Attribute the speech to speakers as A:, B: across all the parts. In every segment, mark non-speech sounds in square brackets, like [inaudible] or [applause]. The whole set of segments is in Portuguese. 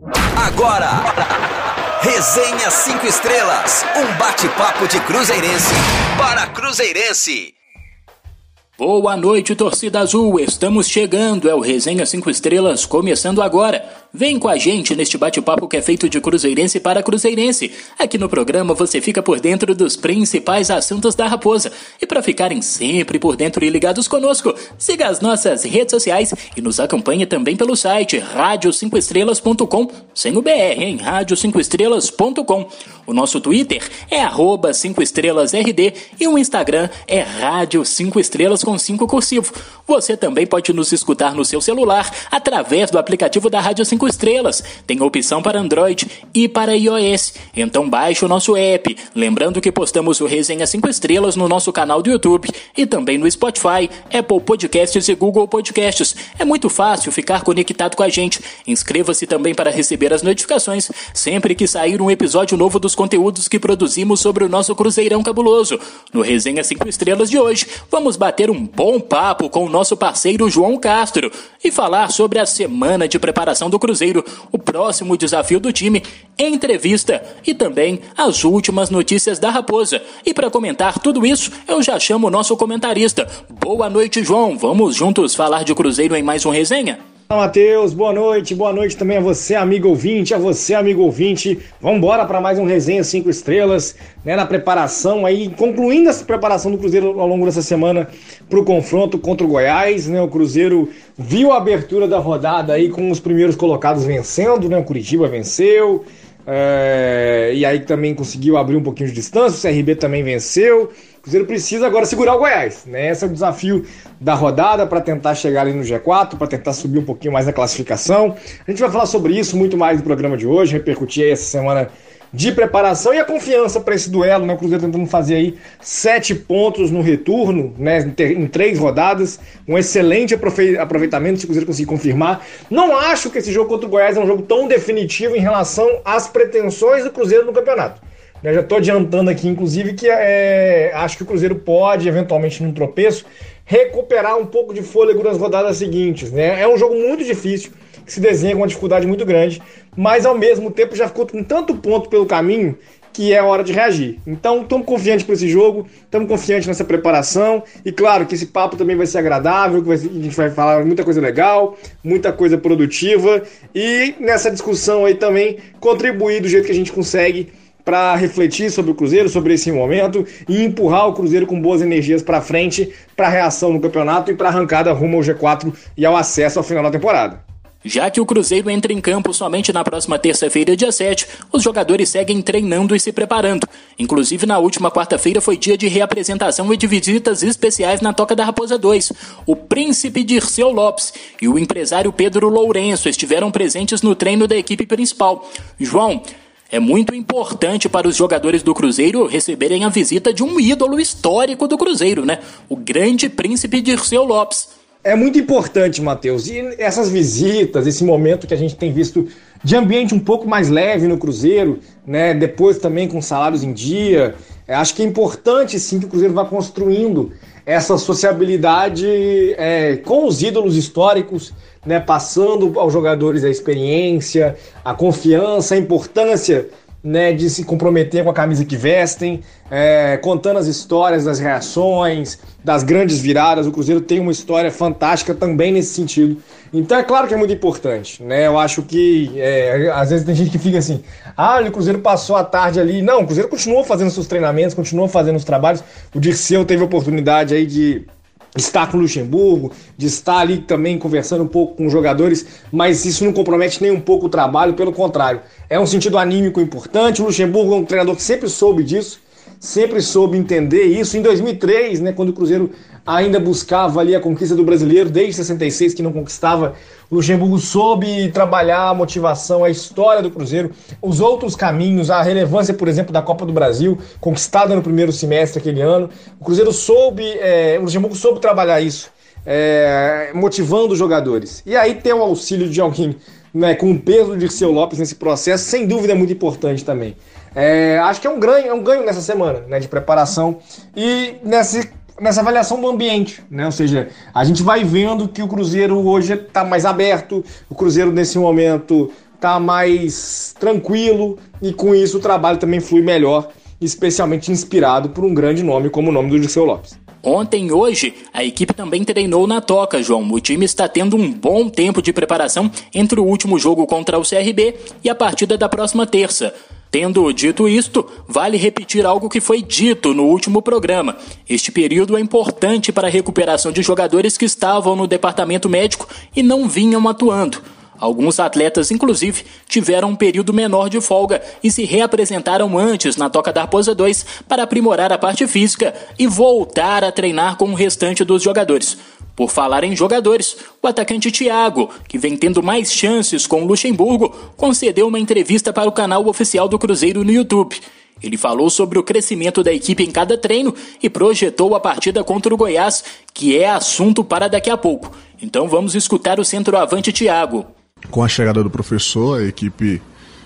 A: Agora, Resenha 5 Estrelas, um bate-papo de Cruzeirense para Cruzeirense.
B: Boa noite, torcida azul. Estamos chegando. É o Resenha 5 Estrelas começando agora. Vem com a gente neste bate-papo que é feito de Cruzeirense para Cruzeirense. Aqui no programa você fica por dentro dos principais assuntos da Raposa. E para ficarem sempre por dentro e ligados conosco, siga as nossas redes sociais e nos acompanhe também pelo site rádio5estrelas.com, sem o BR, em rádio5estrelas.com. O nosso Twitter é arroba 5estrelasRD e o Instagram é rádio 5 estrelas com 5 cursivo. Você também pode nos escutar no seu celular através do aplicativo da Rádio 5 5 estrelas. Tem opção para Android e para iOS. Então baixe o nosso app. Lembrando que postamos o Resenha 5 Estrelas no nosso canal do YouTube e também no Spotify, Apple Podcasts e Google Podcasts. É muito fácil ficar conectado com a gente. Inscreva-se também para receber as notificações sempre que sair um episódio novo dos conteúdos que produzimos sobre o nosso Cruzeirão Cabuloso. No Resenha 5 Estrelas de hoje, vamos bater um bom papo com o nosso parceiro João Castro e falar sobre a semana de preparação do Cruzeiro, o próximo desafio do time, entrevista e também as últimas notícias da Raposa. E para comentar tudo isso, eu já chamo o nosso comentarista. Boa noite, João. Vamos juntos falar de Cruzeiro em mais um resenha?
C: Olá, Matheus, boa noite, boa noite também a você, amigo ouvinte, a você, amigo ouvinte. Vamos para mais um resenha 5 estrelas, né, na preparação aí, concluindo essa preparação do Cruzeiro ao longo dessa semana para o confronto contra o Goiás, né? O Cruzeiro viu a abertura da rodada aí com os primeiros colocados vencendo, né? O Curitiba venceu, é, e aí também conseguiu abrir um pouquinho de distância, o CRB também venceu. O Cruzeiro precisa agora segurar o Goiás, né? Esse é o desafio da rodada para tentar chegar ali no G4, para tentar subir um pouquinho mais na classificação. A gente vai falar sobre isso muito mais no programa de hoje, repercutir aí essa semana de preparação e a confiança para esse duelo, né? O Cruzeiro tentando fazer aí sete pontos no retorno, né? Em três rodadas, um excelente aproveitamento se o Cruzeiro conseguir confirmar. Não acho que esse jogo contra o Goiás é um jogo tão definitivo em relação às pretensões do Cruzeiro no campeonato. Eu já estou adiantando aqui, inclusive, que é, acho que o Cruzeiro pode, eventualmente, num tropeço, recuperar um pouco de fôlego nas rodadas seguintes. Né? É um jogo muito difícil, que se desenha com uma dificuldade muito grande, mas ao mesmo tempo já ficou com tanto ponto pelo caminho que é hora de reagir. Então, estamos confiantes para esse jogo, estamos confiantes nessa preparação e claro que esse papo também vai ser agradável, que a gente vai falar muita coisa legal, muita coisa produtiva e nessa discussão aí também contribuir do jeito que a gente consegue para refletir sobre o Cruzeiro, sobre esse momento e empurrar o Cruzeiro com boas energias para frente, para a reação no campeonato e para a arrancada rumo ao G4 e ao acesso ao final da temporada.
B: Já que o Cruzeiro entra em campo somente na próxima terça-feira, dia 7, os jogadores seguem treinando e se preparando. Inclusive, na última quarta-feira foi dia de reapresentação e de visitas especiais na Toca da Raposa 2. O príncipe Dirceu Lopes e o empresário Pedro Lourenço estiveram presentes no treino da equipe principal. João, é muito importante para os jogadores do Cruzeiro receberem a visita de um ídolo histórico do Cruzeiro, né? O grande príncipe Dirceu Lopes.
C: É muito importante, Matheus. E essas visitas, esse momento que a gente tem visto de ambiente um pouco mais leve no Cruzeiro, né? Depois também com salários em dia. É, acho que é importante sim que o Cruzeiro vá construindo essa sociabilidade é, com os ídolos históricos né, passando aos jogadores a experiência, a confiança, a importância né, de se comprometer com a camisa que vestem, é, contando as histórias das reações, das grandes viradas. O Cruzeiro tem uma história fantástica também nesse sentido. Então é claro que é muito importante, né? Eu acho que é, às vezes tem gente que fica assim, ah, o Cruzeiro passou a tarde ali. Não, o Cruzeiro continuou fazendo seus treinamentos, continuou fazendo os trabalhos. O Dirceu teve a oportunidade aí de estar com o Luxemburgo, de estar ali também conversando um pouco com os jogadores, mas isso não compromete nem um pouco o trabalho, pelo contrário, é um sentido anímico importante. O Luxemburgo é um treinador que sempre soube disso, sempre soube entender isso. Em 2003, né, quando o Cruzeiro ainda buscava ali a conquista do brasileiro, desde 66 que não conquistava, o Luxemburgo soube trabalhar a motivação, a história do Cruzeiro, os outros caminhos, a relevância, por exemplo, da Copa do Brasil, conquistada no primeiro semestre aquele ano. O Cruzeiro soube, é, o Luxemburgo soube trabalhar isso, é, motivando os jogadores. E aí tem o auxílio de alguém né, com o peso de Dirceu Lopes nesse processo, sem dúvida é muito importante também. É, acho que é um ganho, é um ganho nessa semana né, de preparação e nesse, nessa avaliação do ambiente, né? Ou seja, a gente vai vendo que o Cruzeiro hoje está mais aberto, o Cruzeiro nesse momento tá mais tranquilo e com isso o trabalho também flui melhor, especialmente inspirado por um grande nome como o nome do Dirceu Lopes.
B: Ontem e hoje, a equipe também treinou na toca, João. O time está tendo um bom tempo de preparação entre o último jogo contra o CRB e a partida da próxima terça. Tendo dito isto, vale repetir algo que foi dito no último programa. Este período é importante para a recuperação de jogadores que estavam no departamento médico e não vinham atuando. Alguns atletas, inclusive, tiveram um período menor de folga e se reapresentaram antes na Toca da Arposa 2 para aprimorar a parte física e voltar a treinar com o restante dos jogadores. Por falar em jogadores, o atacante Thiago, que vem tendo mais chances com o Luxemburgo, concedeu uma entrevista para o canal oficial do Cruzeiro no YouTube. Ele falou sobre o crescimento da equipe em cada treino e projetou a partida contra o Goiás, que é assunto para daqui a pouco. Então vamos escutar o centroavante Thiago.
D: Com a chegada do professor, a equipe,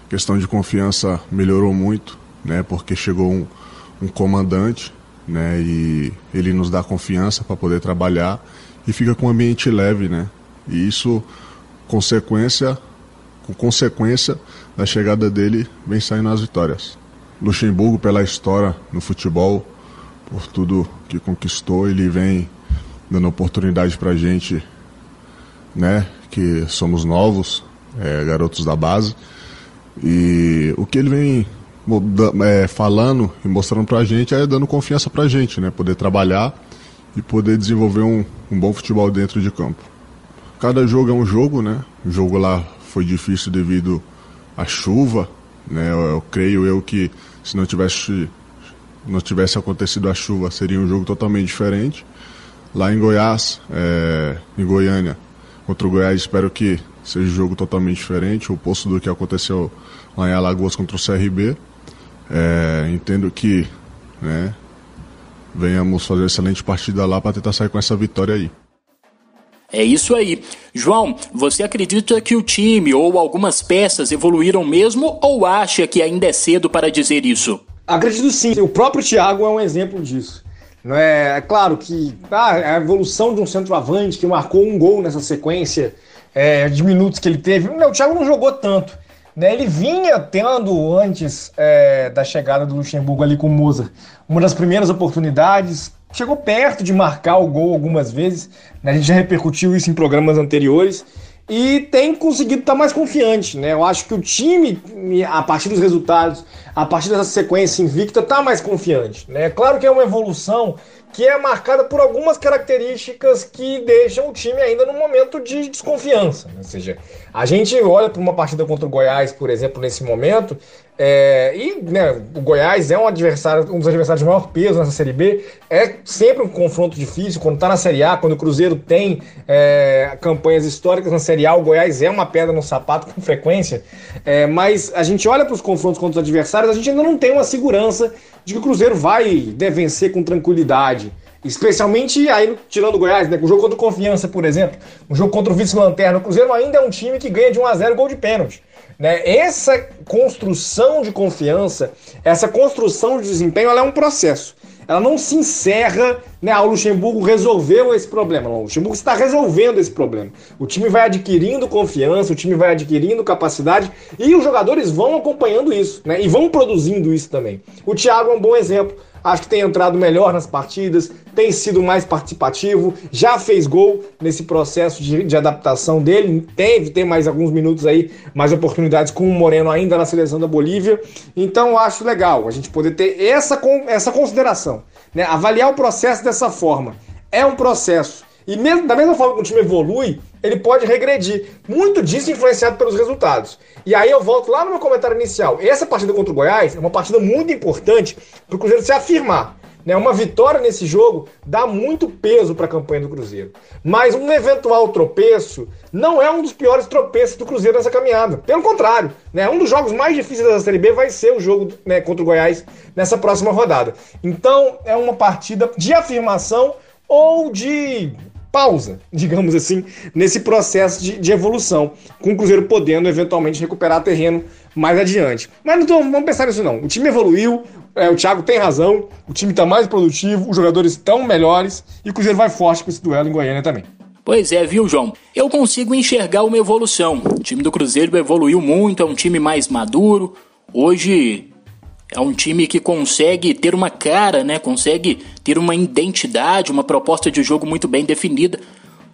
D: questão de confiança, melhorou muito, né? Porque chegou um, um comandante, né? E ele nos dá confiança para poder trabalhar e fica com um ambiente leve, né? E isso, consequência, com consequência da chegada dele, vem saindo as vitórias. Luxemburgo, pela história no futebol, por tudo que conquistou, ele vem dando oportunidade para gente, né? que somos novos, é, garotos da base. E o que ele vem é, falando e mostrando pra gente é dando confiança pra gente, né? Poder trabalhar e poder desenvolver um, um bom futebol dentro de campo. Cada jogo é um jogo, né? O jogo lá foi difícil devido à chuva, né? Eu, eu creio eu que se não tivesse não tivesse acontecido a chuva seria um jogo totalmente diferente. Lá em Goiás, é, em Goiânia, contra o Goiás. Espero que seja um jogo totalmente diferente, o oposto do que aconteceu lá em Alagoas contra o CRB. É, entendo que né, venhamos fazer uma excelente partida lá para tentar sair com essa vitória aí.
B: É isso aí. João, você acredita que o time ou algumas peças evoluíram mesmo ou acha que ainda é cedo para dizer isso?
C: Acredito sim. O próprio Thiago é um exemplo disso. É, é claro que ah, a evolução de um centroavante que marcou um gol nessa sequência é, de minutos que ele teve. Não, o Thiago não jogou tanto. Né? Ele vinha tendo, antes é, da chegada do Luxemburgo ali com o Mozart, uma das primeiras oportunidades. Chegou perto de marcar o gol algumas vezes. Né? A gente já repercutiu isso em programas anteriores e tem conseguido estar mais confiante, né? Eu acho que o time, a partir dos resultados, a partir dessa sequência invicta, está mais confiante, né? Claro que é uma evolução que é marcada por algumas características que deixam o time ainda num momento de desconfiança. Né? Ou seja, a gente olha para uma partida contra o Goiás, por exemplo, nesse momento, é, e né, o Goiás é um adversário, um dos adversários de maior peso nessa Série B. É sempre um confronto difícil quando está na Série A, quando o Cruzeiro tem é, campanhas históricas na Série A. O Goiás é uma pedra no sapato com frequência. É, mas a gente olha para os confrontos contra os adversários, a gente ainda não tem uma segurança de que o Cruzeiro vai vencer com tranquilidade. Especialmente aí, tirando o Goiás, né? O jogo contra o Confiança, por exemplo. O jogo contra o Vice-Lanterna. O Cruzeiro ainda é um time que ganha de 1 a 0 gol de pênalti. Né? Essa construção de confiança, essa construção de desempenho, ela é um processo. Ela não se encerra, né? Ah, o Luxemburgo resolveu esse problema. Não, o Luxemburgo está resolvendo esse problema. O time vai adquirindo confiança, o time vai adquirindo capacidade e os jogadores vão acompanhando isso, né? E vão produzindo isso também. O Thiago é um bom exemplo acho que tem entrado melhor nas partidas, tem sido mais participativo, já fez gol nesse processo de, de adaptação dele, teve, tem mais alguns minutos aí, mais oportunidades com o Moreno ainda na seleção da Bolívia. Então acho legal a gente poder ter essa, essa consideração, né? avaliar o processo dessa forma. É um processo e mesmo, da mesma forma que o time evolui, ele pode regredir. Muito disso influenciado pelos resultados. E aí eu volto lá no meu comentário inicial. Essa partida contra o Goiás é uma partida muito importante para o Cruzeiro se afirmar. Né? Uma vitória nesse jogo dá muito peso para a campanha do Cruzeiro. Mas um eventual tropeço não é um dos piores tropeços do Cruzeiro nessa caminhada. Pelo contrário, né? um dos jogos mais difíceis da Série B vai ser o jogo né, contra o Goiás nessa próxima rodada. Então é uma partida de afirmação ou de pausa, [laughs] digamos assim, nesse processo de, de, evolução, com o Cruzeiro podendo eventualmente recuperar terreno mais adiante. Mas não tô, vamos pensar nisso não. O time evoluiu, é, o Thiago tem razão, o time está mais produtivo, os jogadores estão melhores e o Cruzeiro vai forte para esse duelo em Goiânia também.
B: Pois é, viu, João? Eu consigo enxergar uma evolução. O time do Cruzeiro evoluiu muito, é um time mais maduro. Hoje é um time que consegue ter uma cara, né? Consegue ter uma identidade, uma proposta de jogo muito bem definida.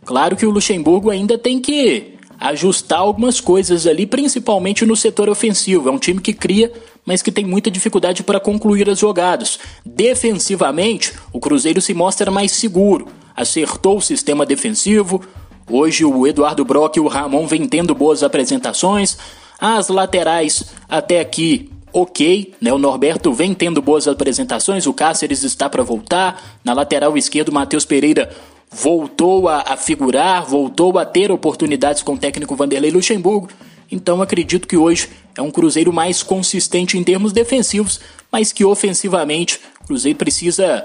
B: Claro que o Luxemburgo ainda tem que ajustar algumas coisas ali, principalmente no setor ofensivo. É um time que cria, mas que tem muita dificuldade para concluir as jogadas. Defensivamente, o Cruzeiro se mostra mais seguro, acertou o sistema defensivo. Hoje o Eduardo Brock e o Ramon vêm tendo boas apresentações. As laterais até aqui ok, né? O Norberto vem tendo boas apresentações, o Cáceres está para voltar. Na lateral esquerda, o Matheus Pereira voltou a, a, figurar, voltou a ter oportunidades com o técnico Vanderlei Luxemburgo. Então acredito que hoje é um Cruzeiro mais consistente em termos defensivos, mas que ofensivamente o Cruzeiro precisa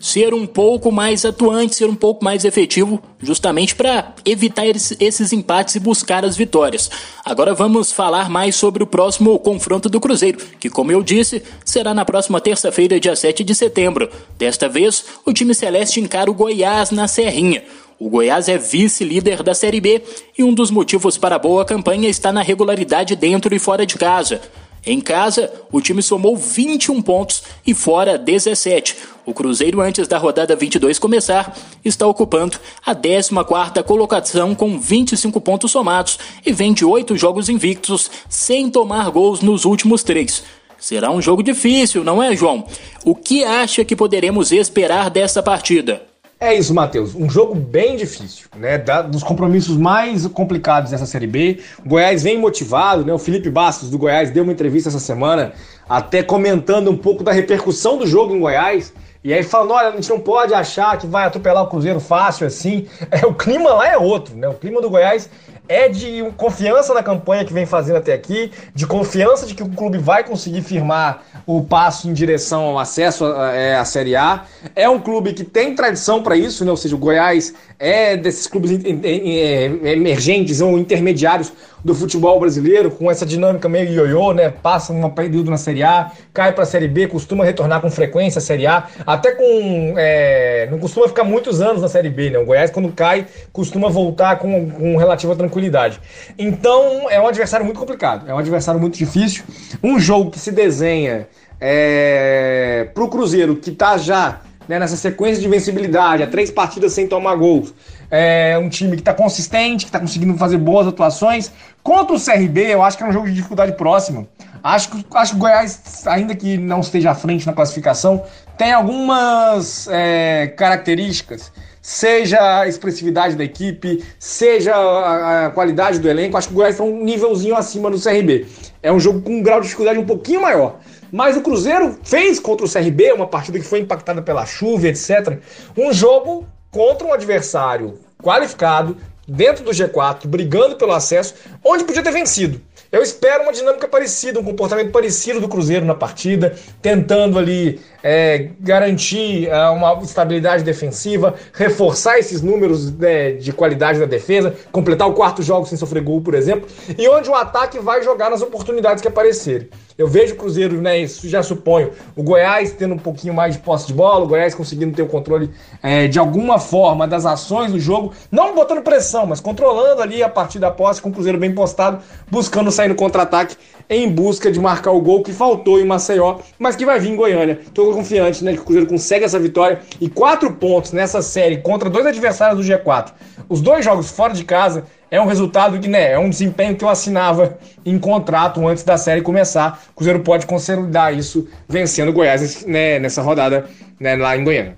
B: ser um pouco mais atuante, ser um pouco mais efetivo, justamente para evitar esses empates e buscar as vitórias. Agora vamos falar mais sobre o próximo confronto do Cruzeiro, que, como eu disse, será na próxima terça-feira, dia 7 de setembro. Desta vez, o time celeste encara o Goiás na Serrinha. O Goiás é vice-líder da Série B e um dos motivos para a boa campanha está na regularidade dentro e fora de casa. Em casa, o time somou 21 pontos e fora 17. O Cruzeiro, antes da rodada 22 começar, está ocupando a 14ª colocação com 25 pontos somados e vem de 8 jogos invictos sem tomar gols nos últimos três. Será um jogo difícil, não é, João? O que acha que poderemos esperar dessa partida?
C: É isso, Matheus. Um jogo bem difícil, né? Da, dos compromissos mais complicados dessa Série B. O Goiás vem motivado, né? O Felipe Bastos do Goiás deu uma entrevista essa semana, até comentando um pouco da repercussão do jogo em Goiás. E aí falando, olha, a gente não pode achar que vai atropelar o Cruzeiro fácil assim. [laughs] É, o clima lá é outro, né? O clima do Goiás é de confiança na campanha que vem fazendo até aqui, de confiança de que o clube vai conseguir firmar o passo em direção ao acesso à, é, à Série A. É um clube que tem tradição para isso, né? ou seja, o Goiás é desses clubes é, emergentes ou intermediários do futebol brasileiro, com essa dinâmica meio ioiô, né? Passa um período na Série A, cai para a Série B, costuma retornar com frequência à Série A, até com. É, não costuma ficar muitos anos na Série B, né? O Goiás, quando cai, costuma voltar com, com relativa tranquilidade. Então, é um adversário muito complicado, é um adversário muito difícil. Um jogo que se desenha é, para o Cruzeiro, que está já né, nessa sequência de invencibilidade, há três partidas sem tomar gols. É um time que está consistente, que está conseguindo fazer boas atuações. Contra o CRB, eu acho que é um jogo de dificuldade próxima. Acho que, acho que o Goiás, ainda que não esteja à frente na classificação, tem algumas é, características. Seja a expressividade da equipe, seja a, a qualidade do elenco. Acho que o Goiás está um nívelzinho acima do CRB. É um jogo com um grau de dificuldade um pouquinho maior. Mas o Cruzeiro fez contra o CRB, uma partida que foi impactada pela chuva, etc. Um jogo contra um adversário qualificado, dentro do G4, brigando pelo acesso, onde podia ter vencido. Eu espero uma dinâmica parecida, um comportamento parecido do Cruzeiro na partida, tentando ali é, garantir é, uma estabilidade defensiva, reforçar esses números né, de qualidade da defesa, completar o quarto jogo sem sofrer gol, por exemplo, e onde o ataque vai jogar nas oportunidades que aparecerem. Eu vejo o Cruzeiro, né? Isso já suponho. O Goiás tendo um pouquinho mais de posse de bola, o Goiás conseguindo ter o controle é, de alguma forma das ações do jogo, não botando pressão, mas controlando ali a partir da posse, com o Cruzeiro bem postado, buscando sair no contra-ataque em busca de marcar o gol que faltou em Maceió, mas que vai vir em Goiânia. Estou confiante né, que o Cruzeiro consegue essa vitória e quatro pontos nessa série contra dois adversários do G4. Os dois jogos fora de casa é um resultado que, né, é um desempenho que eu assinava em contrato antes da série começar. O Cruzeiro pode consolidar isso vencendo o Goiás né, nessa rodada né, lá em Goiânia.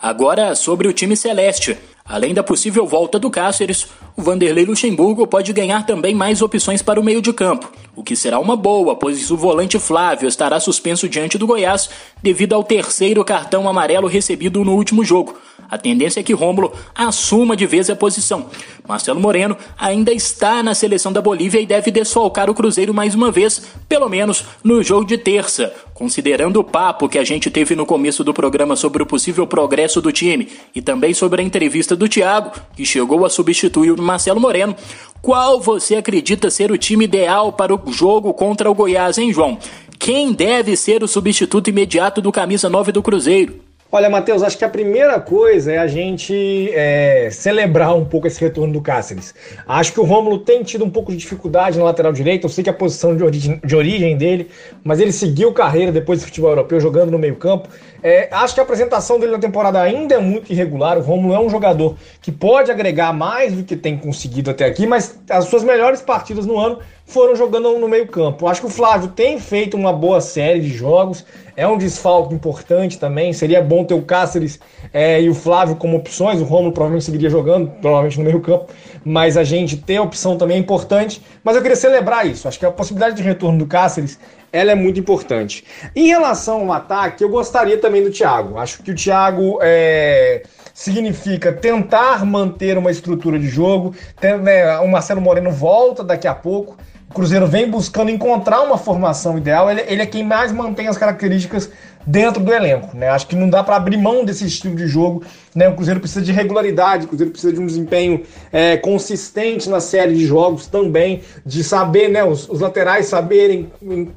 B: Agora sobre o time celeste. Além da possível volta do Cáceres, o Vanderlei Luxemburgo pode ganhar também mais opções para o meio de campo, o que será uma boa, pois o volante Flávio estará suspenso diante do Goiás devido ao terceiro cartão amarelo recebido no último jogo, a tendência é que Rômulo assuma de vez a posição. Marcelo Moreno ainda está na seleção da Bolívia e deve desfalcar o Cruzeiro mais uma vez, pelo menos no jogo de terça. Considerando o papo que a gente teve no começo do programa sobre o possível progresso do time e também sobre a entrevista do Thiago, que chegou a substituir o Marcelo Moreno, qual você acredita ser o time ideal para o jogo contra o Goiás, hein, João? Quem deve ser o substituto imediato do camisa 9 do Cruzeiro?
C: Olha, Matheus, acho que a primeira coisa é a gente é, celebrar um pouco esse retorno do Cáceres. Acho que o Rômulo tem tido um pouco de dificuldade na lateral direita. Eu sei que a posição de origem, de origem dele, mas ele seguiu carreira depois do futebol europeu jogando no meio-campo. É, acho que a apresentação dele na temporada ainda é muito irregular. O Rômulo é um jogador que pode agregar mais do que tem conseguido até aqui, mas as suas melhores partidas no ano foram jogando no meio-campo. Acho que o Flávio tem feito uma boa série de jogos, é um desfalque importante também. Seria bom ter o Cáceres é, e o Flávio como opções. O Romulo provavelmente seguiria jogando, provavelmente no meio-campo, mas a gente ter a opção também é importante. Mas eu queria celebrar isso. Acho que a possibilidade de retorno do Cáceres ela é muito importante. Em relação ao ataque, eu gostaria também do Thiago. Acho que o Thiago é significa tentar manter uma estrutura de jogo. Tem, né, o Marcelo Moreno volta daqui a pouco. Cruzeiro vem buscando encontrar uma formação ideal. Ele, ele é quem mais mantém as características dentro do elenco. Né? Acho que não dá para abrir mão desse estilo de jogo. Né? O Cruzeiro precisa de regularidade, o Cruzeiro precisa de um desempenho é, consistente na série de jogos também, de saber, né, os, os laterais saberem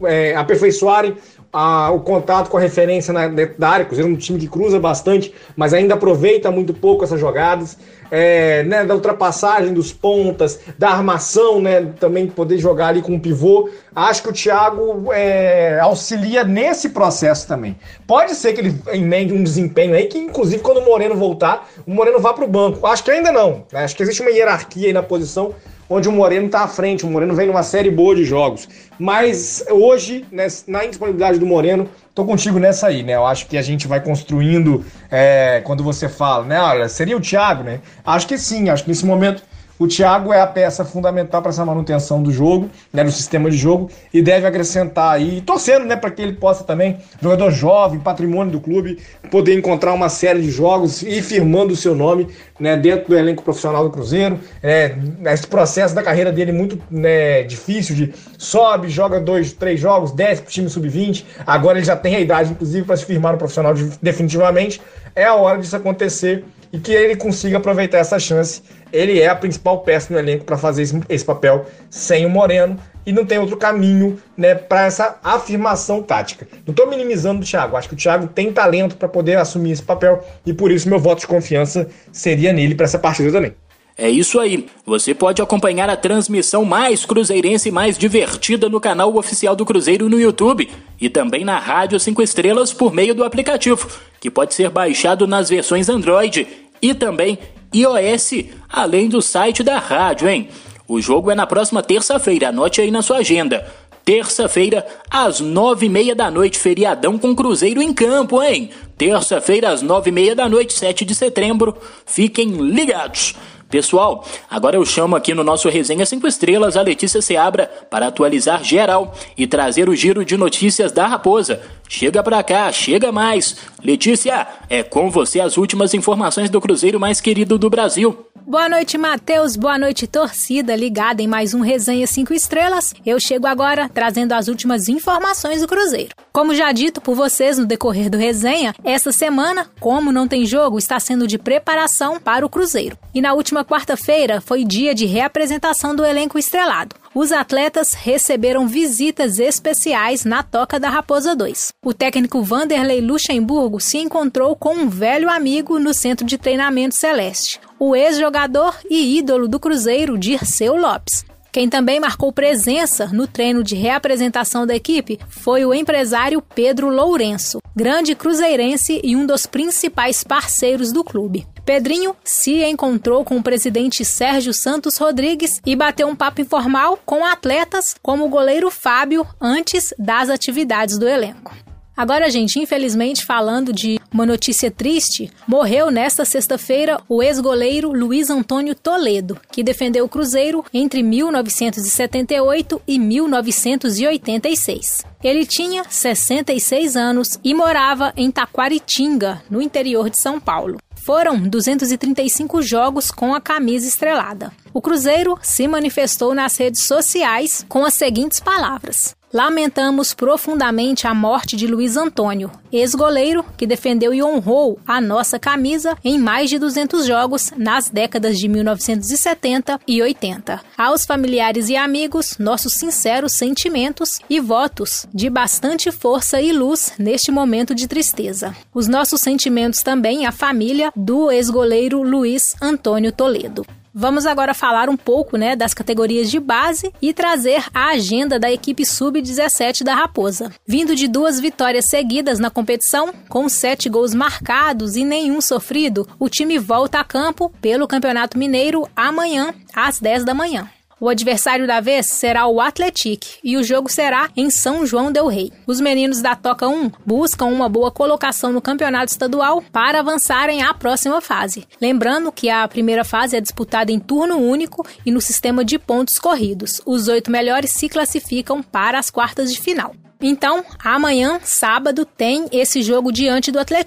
C: é, aperfeiçoarem a, o contato com a referência na, da área. Cruzeiro é um time que cruza bastante, mas ainda aproveita muito pouco essas jogadas é, né, da ultrapassagem dos pontas, da armação, né, também poder jogar ali com o pivô. Acho que o Thiago é, auxilia nesse processo também. Pode ser que ele emende um desempenho aí que, inclusive, quando o Moreno voltar, o Moreno vá para o banco. Acho que ainda não. Né? Acho que existe uma hierarquia aí na posição onde o Moreno está à frente. O Moreno vem numa série boa de jogos. Mas hoje, né, na indisponibilidade do Moreno, tô contigo nessa aí, né? Eu acho que a gente vai construindo é, quando você fala, né? Olha, seria o Thiago, né? Acho que sim, acho que nesse momento o Thiago é a peça fundamental para essa manutenção do jogo, né, do sistema de jogo, e deve acrescentar aí, torcendo né, para que ele possa também, jogador jovem, patrimônio do clube, poder encontrar uma série de jogos e firmando o seu nome né, dentro do elenco profissional do Cruzeiro. É, esse processo da carreira dele é muito né, difícil de sobe, joga dois, três jogos, desce para o time sub-20. Agora ele já tem a idade, inclusive, para se firmar no profissional definitivamente. É a hora disso acontecer e que ele consiga aproveitar essa chance. Ele é a principal peça no elenco para fazer esse, esse, papel sem o Moreno e não tem outro caminho né, para essa afirmação tática. Não estou minimizando o Thiago, acho que o Thiago tem talento para poder assumir esse papel e por isso meu voto de confiança seria nele para essa partida também.
B: É isso aí. Você pode acompanhar a transmissão mais cruzeirense e mais divertida no canal oficial do Cruzeiro no YouTube e também na Rádio 5 Estrelas por meio do aplicativo, que pode ser baixado nas versões Android e também iOS, além do site da rádio, hein? O jogo é na próxima terça-feira, anote aí na sua agenda. Terça-feira, às nove e meia da noite, feriadão com Cruzeiro em campo, hein? Terça-feira, às nove e meia da noite, 7 de setembro. Fiquem ligados! Pessoal, agora eu chamo aqui no nosso Resenha 5 Estrelas a Letícia Seabra para atualizar geral e trazer o giro de notícias da Raposa. Chega pra cá, chega mais. Letícia, é com você as últimas informações do Cruzeiro mais querido do Brasil.
E: Boa noite, Matheus. Boa noite, torcida ligada em mais um Resenha 5 Estrelas. Eu chego agora trazendo as últimas informações do Cruzeiro. Como já dito por vocês no decorrer do resenha, essa semana, como não tem jogo, está sendo de preparação para o Cruzeiro. E na última quarta-feira foi dia de reapresentação do elenco estrelado os atletas receberam visitas especiais na Toca da Raposa 2. O técnico Vanderlei Luxemburgo se encontrou com um velho amigo no centro de treinamento Celeste, o ex-jogador e ídolo do Cruzeiro, Dirceu Lopes. Quem também marcou presença no treino de reapresentação da equipe foi o empresário Pedro Lourenço, grande cruzeirense e um dos principais parceiros do clube. Pedrinho se encontrou com o presidente Sérgio Santos Rodrigues e bateu um papo informal com atletas como o goleiro Fábio antes das atividades do elenco. Agora, gente, infelizmente, falando de uma notícia triste, morreu nesta sexta-feira o ex-goleiro Luiz Antônio Toledo, que defendeu o Cruzeiro entre 1978 e 1986. Ele tinha 66 anos e morava em Taquaritinga, no interior de São Paulo. Foram 235 jogos com a camisa estrelada. O Cruzeiro se manifestou nas redes sociais com as seguintes palavras: Lamentamos profundamente a morte de Luiz Antônio, ex-goleiro que defendeu e honrou a nossa camisa em mais de 200 jogos nas décadas de 1970 e 80. Aos familiares e amigos, nossos sinceros sentimentos e votos de bastante força e luz neste momento de tristeza. Os nossos sentimentos também à família do ex-goleiro Luiz Antônio Toledo. Vamos agora falar um pouco né, das categorias de base e trazer a agenda da equipe sub-17 da Raposa. Vindo de duas vitórias seguidas na competição, com sete gols marcados e nenhum sofrido, o time volta a campo pelo Campeonato Mineiro amanhã, às 10 da manhã. O adversário da vez será o Atletic e o jogo será em São João del Rei. Os meninos da Toca 1 buscam uma boa colocação no campeonato estadual para avançarem à próxima fase. Lembrando que a primeira fase é disputada em turno único e no sistema de pontos corridos. Os oito melhores se classificam para as quartas de final. Então, amanhã, sábado, tem esse jogo diante do Atlético.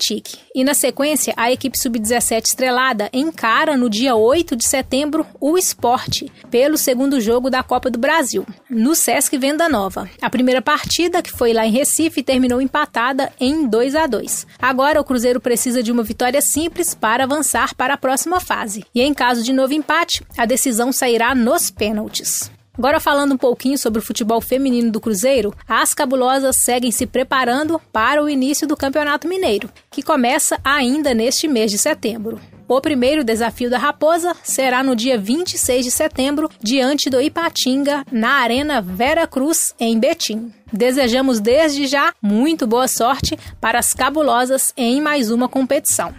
E: E na sequência, a equipe sub-17 estrelada encara no dia 8 de setembro o esporte, pelo segundo jogo da Copa do Brasil, no Sesc Venda Nova. A primeira partida, que foi lá em Recife, terminou empatada em 2 a 2 Agora, o Cruzeiro precisa de uma vitória simples para avançar para a próxima fase. E em caso de novo empate, a decisão sairá nos pênaltis. Agora falando um pouquinho sobre o futebol feminino do Cruzeiro, as cabulosas seguem se preparando para o início do Campeonato Mineiro, que começa ainda neste mês de setembro. O primeiro desafio da Raposa será no dia 26 de setembro, diante do Ipatinga, na Arena Vera Cruz, em Betim. Desejamos desde já muito boa sorte para as cabulosas em mais uma competição.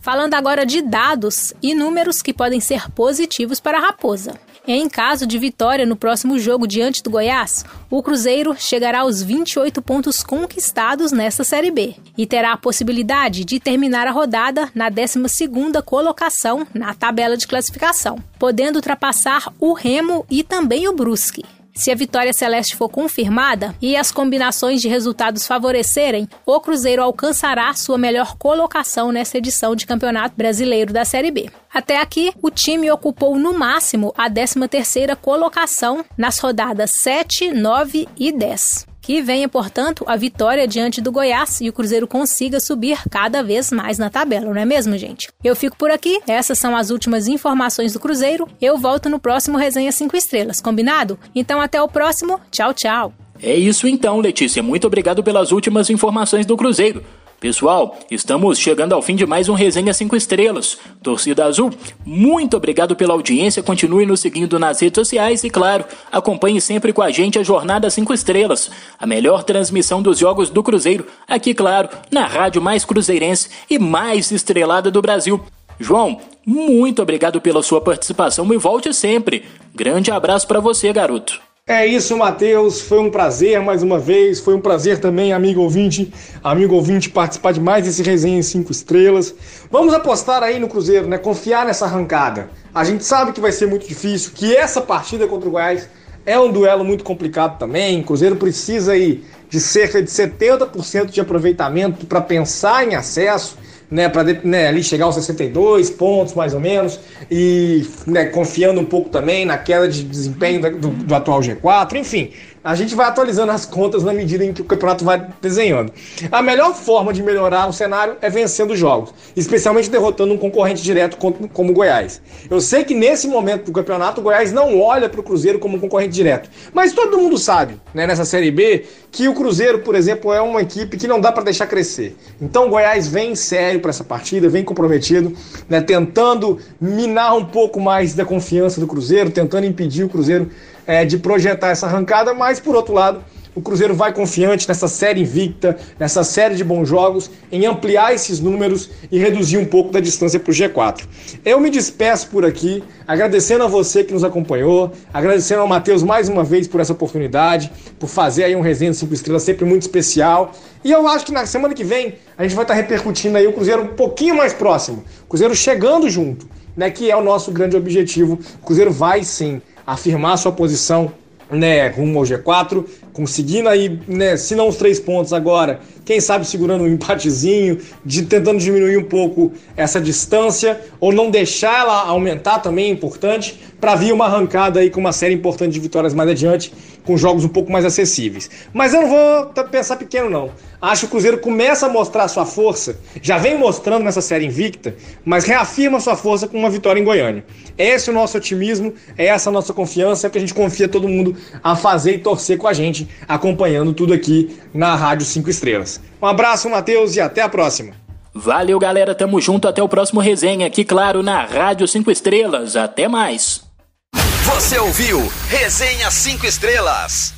E: Falando agora de dados e números que podem ser positivos para a Raposa. Em caso de vitória no próximo jogo diante do Goiás, o Cruzeiro chegará aos 28 pontos conquistados nesta Série B e terá a possibilidade de terminar a rodada na 12ª colocação na tabela de classificação, podendo ultrapassar o Remo e também o Brusque. Se a vitória celeste for confirmada e as combinações de resultados favorecerem, o Cruzeiro alcançará sua melhor colocação nessa edição de Campeonato Brasileiro da Série B. Até aqui, o time ocupou no máximo a 13ª colocação nas rodadas 7, 9 e 10 que venha, portanto, a vitória diante do Goiás e o Cruzeiro consiga subir cada vez mais na tabela, não é mesmo, gente? Eu fico por aqui, essas são as últimas informações do Cruzeiro. Eu volto no próximo Resenha 5 Estrelas, combinado? Então até o próximo, tchau, tchau.
B: É isso então, Letícia. Muito obrigado pelas últimas informações do Cruzeiro. Pessoal, estamos chegando ao fim de mais um Resenha 5 Estrelas. Torcida Azul, muito obrigado pela audiência. Continue nos seguindo nas redes sociais e, claro, acompanhe sempre com a gente a Jornada 5 Estrelas, a melhor transmissão dos jogos do Cruzeiro, aqui, claro, na rádio mais cruzeirense e mais estrelada do Brasil. João, muito obrigado pela sua participação e volte sempre. Grande abraço para você, garoto.
C: É isso, Matheus. Foi um prazer mais uma vez. Foi um prazer também, amigo ouvinte, amigo ouvinte, participar de mais esse resenha em cinco estrelas. Vamos apostar aí no Cruzeiro, né? Confiar nessa arrancada. A gente sabe que vai ser muito difícil, que essa partida contra o Goiás é um duelo muito complicado também. O Cruzeiro precisa aí de cerca de 70% de aproveitamento para pensar em acesso né, para né, ali chegar aos 62 pontos mais ou menos, e né, confiando um pouco também na queda de desempenho do, do atual G4, enfim, a gente vai atualizando as contas na medida em que o campeonato vai desenhando. A melhor forma de melhorar o cenário é vencendo jogos, especialmente derrotando um concorrente direto como o Goiás. Eu sei que nesse momento do campeonato o Goiás não olha para o Cruzeiro como um concorrente direto, mas todo mundo sabe, né, nessa Série B, que o Cruzeiro, por exemplo, é uma equipe que não dá para deixar crescer. Então o Goiás vem sério para essa partida, vem comprometido, né, tentando minar um pouco mais da confiança do Cruzeiro, tentando impedir o Cruzeiro é, de projetar essa arrancada, mas por outro lado, o Cruzeiro vai confiante nessa série invicta, nessa série de bons jogos, em ampliar esses números e reduzir um pouco da distância para o G4. Eu me despeço por aqui, agradecendo a você que nos acompanhou, agradecendo ao Matheus mais uma vez por essa oportunidade, por fazer aí um resenha de 5 estrelas sempre muito especial. E eu acho que na semana que vem a gente vai estar repercutindo aí o Cruzeiro um pouquinho mais próximo, o Cruzeiro chegando junto, né, que é o nosso grande objetivo. O Cruzeiro vai sim afirmar sua posição né, rumo ao G4, conseguindo aí, né, se não os três pontos agora, quem sabe segurando um empatezinho, de, tentando diminuir um pouco essa distância, ou não deixar ela aumentar também é importante, para vir uma arrancada aí com uma série importante de vitórias mais adiante, com jogos um pouco mais acessíveis. Mas eu não vou pensar pequeno, não. Acho que o Cruzeiro começa a mostrar sua força, já vem mostrando nessa série invicta, mas reafirma sua força com uma vitória em Goiânia. Esse é o nosso otimismo, é essa a nossa confiança, é que a gente confia todo mundo a fazer e torcer com a gente, acompanhando tudo aqui na Rádio 5 Estrelas. Um abraço, Matheus, e até a próxima.
B: Valeu, galera. Tamo junto até o próximo resenha aqui, claro, na Rádio 5 Estrelas. Até mais.
A: Você ouviu Resenha 5 Estrelas.